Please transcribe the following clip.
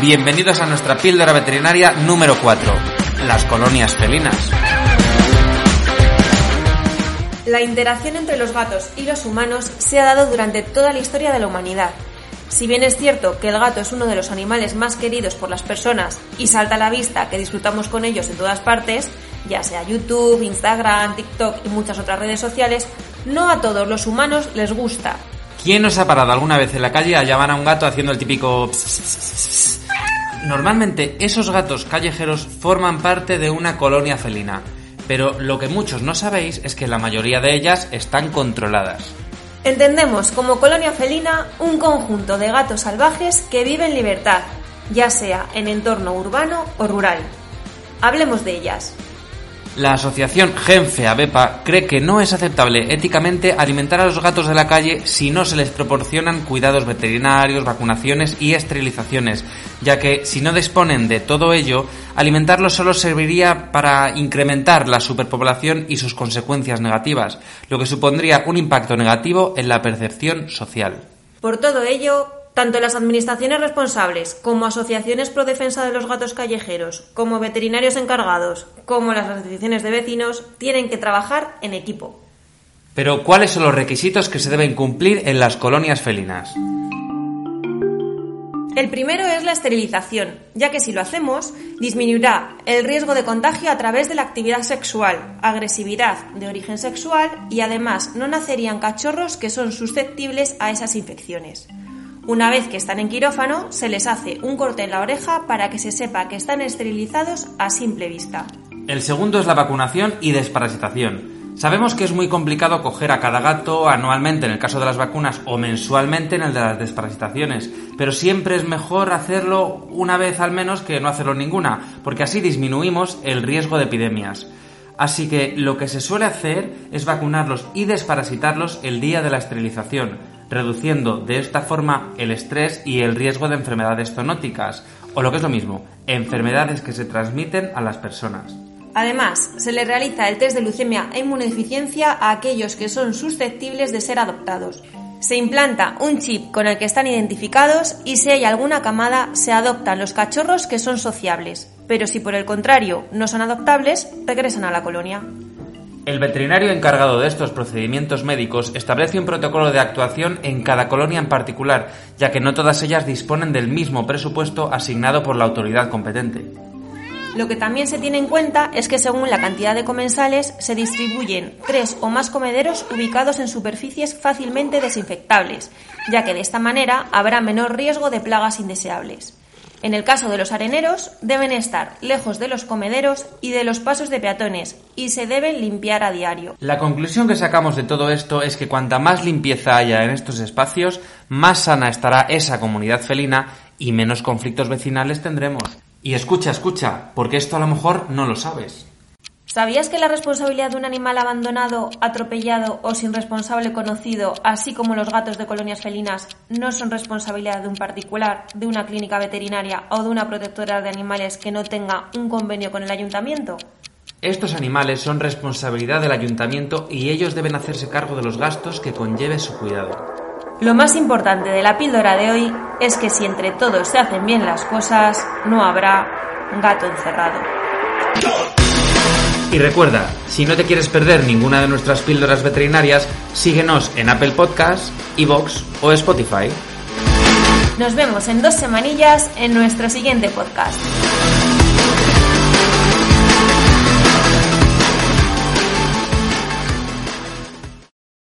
Bienvenidos a nuestra píldora veterinaria número 4, las colonias felinas. La interacción entre los gatos y los humanos se ha dado durante toda la historia de la humanidad. Si bien es cierto que el gato es uno de los animales más queridos por las personas y salta a la vista que disfrutamos con ellos en todas partes, ya sea YouTube, Instagram, TikTok y muchas otras redes sociales, no a todos los humanos les gusta. ¿Quién nos ha parado alguna vez en la calle a llamar a un gato haciendo el típico... Normalmente esos gatos callejeros forman parte de una colonia felina, pero lo que muchos no sabéis es que la mayoría de ellas están controladas. Entendemos como colonia felina un conjunto de gatos salvajes que viven en libertad, ya sea en entorno urbano o rural. Hablemos de ellas. La asociación Genfe Abepa cree que no es aceptable éticamente alimentar a los gatos de la calle si no se les proporcionan cuidados veterinarios, vacunaciones y esterilizaciones, ya que si no disponen de todo ello, alimentarlos solo serviría para incrementar la superpoblación y sus consecuencias negativas, lo que supondría un impacto negativo en la percepción social. Por todo ello, tanto las administraciones responsables como asociaciones pro defensa de los gatos callejeros, como veterinarios encargados, como las asociaciones de vecinos, tienen que trabajar en equipo. Pero, ¿cuáles son los requisitos que se deben cumplir en las colonias felinas? El primero es la esterilización, ya que si lo hacemos, disminuirá el riesgo de contagio a través de la actividad sexual, agresividad de origen sexual y además no nacerían cachorros que son susceptibles a esas infecciones. Una vez que están en quirófano, se les hace un corte en la oreja para que se sepa que están esterilizados a simple vista. El segundo es la vacunación y desparasitación. Sabemos que es muy complicado coger a cada gato anualmente en el caso de las vacunas o mensualmente en el de las desparasitaciones, pero siempre es mejor hacerlo una vez al menos que no hacerlo ninguna, porque así disminuimos el riesgo de epidemias. Así que lo que se suele hacer es vacunarlos y desparasitarlos el día de la esterilización, reduciendo de esta forma el estrés y el riesgo de enfermedades zoonóticas, o lo que es lo mismo, enfermedades que se transmiten a las personas. Además, se le realiza el test de leucemia e inmunodeficiencia a aquellos que son susceptibles de ser adoptados. Se implanta un chip con el que están identificados y si hay alguna camada se adoptan los cachorros que son sociables, pero si por el contrario no son adoptables, regresan a la colonia. El veterinario encargado de estos procedimientos médicos establece un protocolo de actuación en cada colonia en particular, ya que no todas ellas disponen del mismo presupuesto asignado por la autoridad competente. Lo que también se tiene en cuenta es que según la cantidad de comensales se distribuyen tres o más comederos ubicados en superficies fácilmente desinfectables, ya que de esta manera habrá menor riesgo de plagas indeseables. En el caso de los areneros, deben estar lejos de los comederos y de los pasos de peatones y se deben limpiar a diario. La conclusión que sacamos de todo esto es que cuanta más limpieza haya en estos espacios, más sana estará esa comunidad felina y menos conflictos vecinales tendremos. Y escucha, escucha, porque esto a lo mejor no lo sabes. ¿Sabías que la responsabilidad de un animal abandonado, atropellado o sin responsable conocido, así como los gatos de colonias felinas, no son responsabilidad de un particular, de una clínica veterinaria o de una protectora de animales que no tenga un convenio con el ayuntamiento? Estos animales son responsabilidad del ayuntamiento y ellos deben hacerse cargo de los gastos que conlleve su cuidado. Lo más importante de la píldora de hoy es que si entre todos se hacen bien las cosas, no habrá gato encerrado. Y recuerda, si no te quieres perder ninguna de nuestras píldoras veterinarias, síguenos en Apple Podcasts, Evox o Spotify. Nos vemos en dos semanillas en nuestro siguiente podcast.